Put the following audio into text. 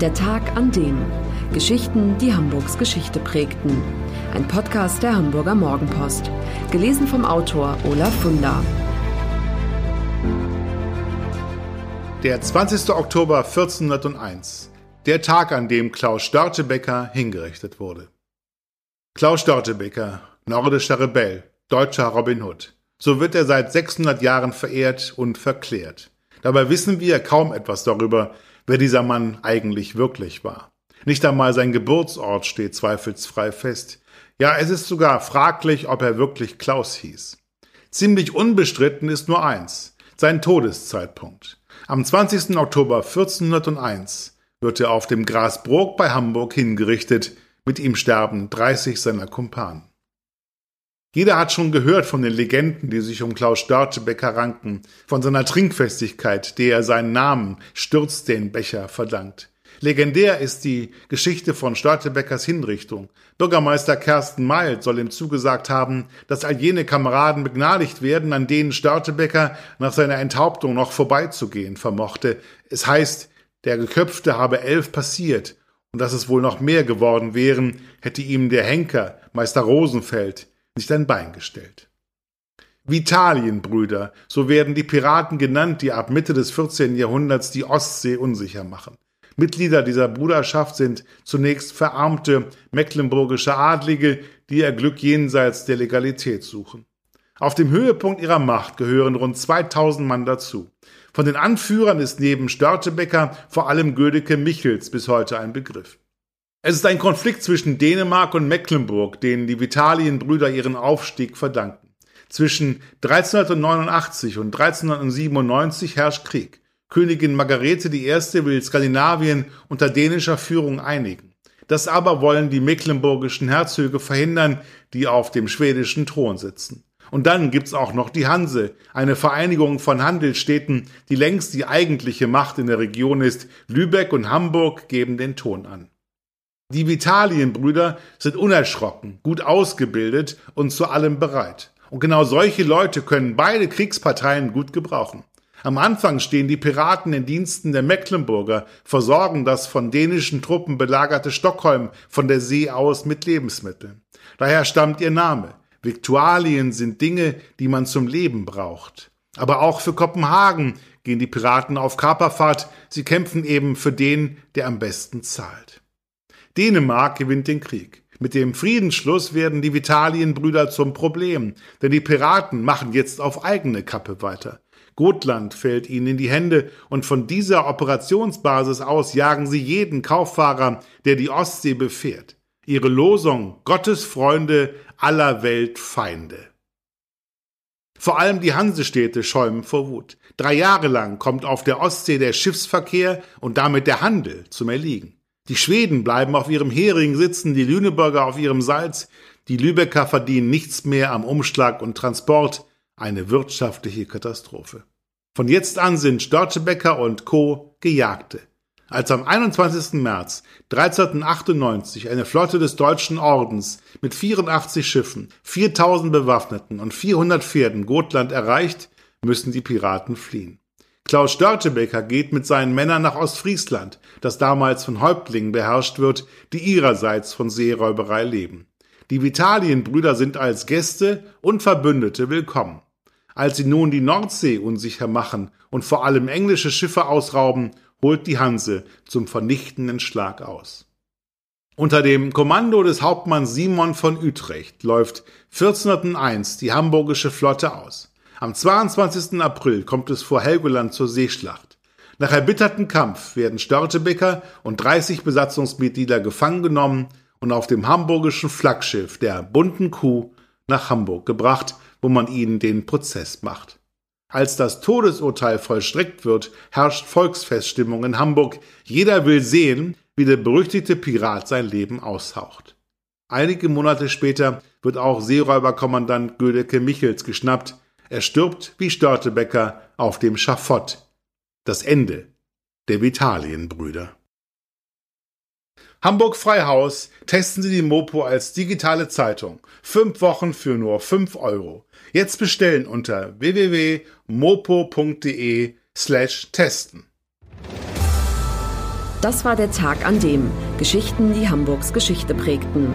Der Tag an dem. Geschichten, die Hamburgs Geschichte prägten. Ein Podcast der Hamburger Morgenpost. Gelesen vom Autor Olaf Funder. Der 20. Oktober 1401. Der Tag, an dem Klaus Störtebeker hingerichtet wurde. Klaus Störtebeker, nordischer Rebell, deutscher Robin Hood. So wird er seit 600 Jahren verehrt und verklärt. Dabei wissen wir kaum etwas darüber, wer dieser Mann eigentlich wirklich war. Nicht einmal sein Geburtsort steht zweifelsfrei fest. Ja, es ist sogar fraglich, ob er wirklich Klaus hieß. Ziemlich unbestritten ist nur eins, sein Todeszeitpunkt. Am 20. Oktober 1401 wird er auf dem Grasbrook bei Hamburg hingerichtet, mit ihm sterben 30 seiner Kumpanen. Jeder hat schon gehört von den Legenden, die sich um Klaus Störtebeker ranken, von seiner Trinkfestigkeit, der er seinen Namen stürzt den Becher verdankt. Legendär ist die Geschichte von Störtebeckers Hinrichtung. Bürgermeister Kersten Meilt soll ihm zugesagt haben, dass all jene Kameraden begnadigt werden, an denen Störtebecker nach seiner Enthauptung noch vorbeizugehen vermochte. Es heißt, der Geköpfte habe elf passiert, und dass es wohl noch mehr geworden wären, hätte ihm der Henker, Meister Rosenfeld, nicht ein Bein gestellt. Vitalienbrüder, so werden die Piraten genannt, die ab Mitte des 14. Jahrhunderts die Ostsee unsicher machen. Mitglieder dieser Bruderschaft sind zunächst verarmte mecklenburgische Adlige, die ihr Glück jenseits der Legalität suchen. Auf dem Höhepunkt ihrer Macht gehören rund 2000 Mann dazu. Von den Anführern ist neben Störtebecker vor allem Gödeke Michels bis heute ein Begriff. Es ist ein Konflikt zwischen Dänemark und Mecklenburg, denen die Vitalienbrüder ihren Aufstieg verdanken. Zwischen 1389 und 1397 herrscht Krieg. Königin Margarete I. will Skandinavien unter dänischer Führung einigen. Das aber wollen die mecklenburgischen Herzöge verhindern, die auf dem schwedischen Thron sitzen. Und dann gibt's auch noch die Hanse, eine Vereinigung von Handelsstädten, die längst die eigentliche Macht in der Region ist. Lübeck und Hamburg geben den Ton an. Die Vitalienbrüder sind unerschrocken, gut ausgebildet und zu allem bereit. Und genau solche Leute können beide Kriegsparteien gut gebrauchen. Am Anfang stehen die Piraten in Diensten der Mecklenburger, versorgen das von dänischen Truppen belagerte Stockholm von der See aus mit Lebensmitteln. Daher stammt ihr Name. Viktualien sind Dinge, die man zum Leben braucht. Aber auch für Kopenhagen gehen die Piraten auf Kaperfahrt. Sie kämpfen eben für den, der am besten zahlt. Dänemark gewinnt den Krieg. Mit dem Friedensschluss werden die Vitalienbrüder zum Problem, denn die Piraten machen jetzt auf eigene Kappe weiter. Gotland fällt ihnen in die Hände und von dieser Operationsbasis aus jagen sie jeden Kauffahrer, der die Ostsee befährt. Ihre Losung Gottes Freunde aller Welt Feinde. Vor allem die Hansestädte schäumen vor Wut. Drei Jahre lang kommt auf der Ostsee der Schiffsverkehr und damit der Handel zum Erliegen. Die Schweden bleiben auf ihrem Hering sitzen, die Lüneburger auf ihrem Salz, die Lübecker verdienen nichts mehr am Umschlag und Transport, eine wirtschaftliche Katastrophe. Von jetzt an sind Störtebecker und Co. Gejagte. Als am 21. März 1398 eine Flotte des Deutschen Ordens mit 84 Schiffen, 4000 Bewaffneten und 400 Pferden Gotland erreicht, müssen die Piraten fliehen. Klaus Störtebeker geht mit seinen Männern nach Ostfriesland, das damals von Häuptlingen beherrscht wird, die ihrerseits von Seeräuberei leben. Die Vitalienbrüder sind als Gäste und Verbündete willkommen. Als sie nun die Nordsee unsicher machen und vor allem englische Schiffe ausrauben, holt die Hanse zum vernichtenden Schlag aus. Unter dem Kommando des Hauptmanns Simon von Utrecht läuft 1401 die hamburgische Flotte aus. Am 22. April kommt es vor Helgoland zur Seeschlacht. Nach erbitterten Kampf werden Störtebeker und 30 Besatzungsmitglieder gefangen genommen und auf dem hamburgischen Flaggschiff der bunten Kuh nach Hamburg gebracht, wo man ihnen den Prozess macht. Als das Todesurteil vollstreckt wird, herrscht Volksfeststimmung in Hamburg. Jeder will sehen, wie der berüchtigte Pirat sein Leben aushaucht. Einige Monate später wird auch Seeräuberkommandant Gödeke Michels geschnappt, er stirbt wie Störtebecker auf dem Schafott. Das Ende der Vitalienbrüder. Hamburg Freihaus testen Sie die Mopo als digitale Zeitung. Fünf Wochen für nur fünf Euro. Jetzt bestellen unter www.mopo.de slash testen. Das war der Tag an dem Geschichten, die Hamburgs Geschichte prägten.